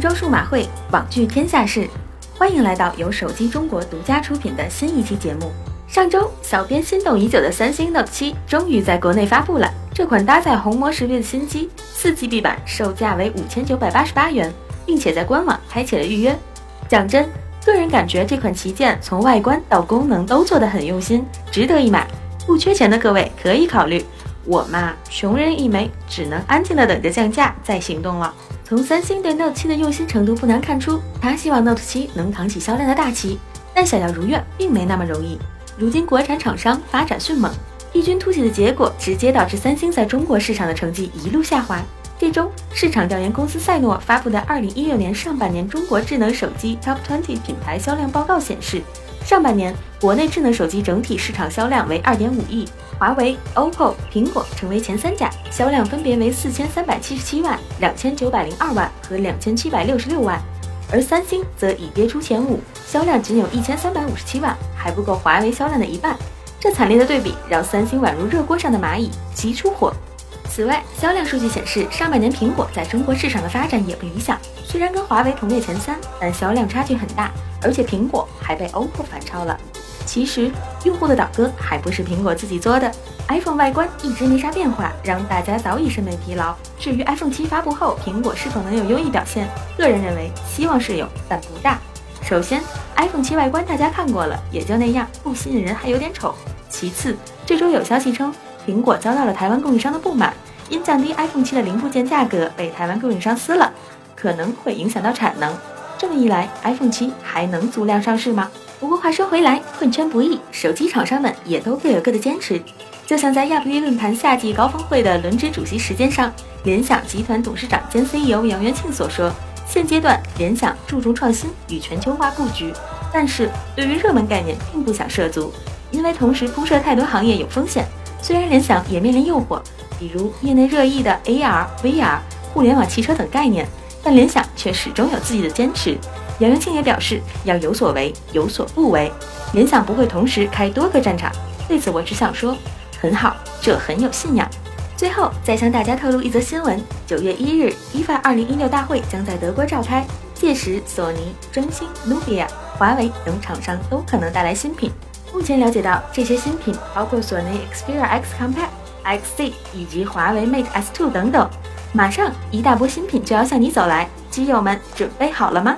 周数码会，网聚天下事，欢迎来到由手机中国独家出品的新一期节目。上周，小编心动已久的三星 Note 7终于在国内发布了。这款搭载红魔识别的新机，四 GB 版售价为五千九百八十八元，并且在官网开启了预约。讲真，个人感觉这款旗舰从外观到功能都做得很用心，值得一买。不缺钱的各位可以考虑。我嘛，穷人一枚，只能安静的等着降价再行动了。从三星对 Note 7的用心程度不难看出，他希望 Note 7能扛起销量的大旗，但想要如愿并没那么容易。如今国产厂商发展迅猛，异军突起的结果直接导致三星在中国市场的成绩一路下滑。这周，市场调研公司赛诺发布的2016年上半年中国智能手机 Top 20品牌销量报告显示。上半年，国内智能手机整体市场销量为二点五亿，华为、OPPO、苹果成为前三甲，销量分别为四千三百七十七万、两千九百零二万和两千七百六十六万，而三星则已跌出前五，销量仅有一千三百五十七万，还不够华为销量的一半。这惨烈的对比让三星宛如热锅上的蚂蚁，急出火。此外，销量数据显示，上半年苹果在中国市场的发展也不理想，虽然跟华为同列前三，但销量差距很大。而且苹果还被 OPPO 反超了。其实用户的倒戈还不是苹果自己做的，iPhone 外观一直没啥变化，让大家早已审美疲劳。至于 iPhone 七发布后苹果是否能有优异表现，个人认为希望是有，但不大。首先，iPhone 七外观大家看过了，也就那样，不吸引人，还有点丑。其次，这周有消息称苹果遭到了台湾供应商的不满，因降低 iPhone 七的零部件价格被台湾供应商撕了，可能会影响到产能。这么一来，iPhone 七还能足量上市吗？不过话说回来，混圈不易，手机厂商们也都各有各的坚持。就像在亚布力论坛夏季高峰会的轮值主席时间上，联想集团董事长兼 CEO 杨元庆所说，现阶段联想注重创新与全球化布局，但是对于热门概念并不想涉足，因为同时铺设太多行业有风险。虽然联想也面临诱惑，比如业内热议的 AR、VR、互联网汽车等概念。但联想却始终有自己的坚持。杨元庆也表示要有所为，有所不为。联想不会同时开多个战场。对此，我只想说，很好，这很有信仰。最后再向大家透露一则新闻：九月一日，IFA 二零一六大会将在德国召开，届时索尼、中兴、努比亚、华为等厂商都可能带来新品。目前了解到，这些新品包括索尼 Xperia X Compact、XZ 以及华为 Mate S2 等等。马上一大波新品就要向你走来，机友们准备好了吗？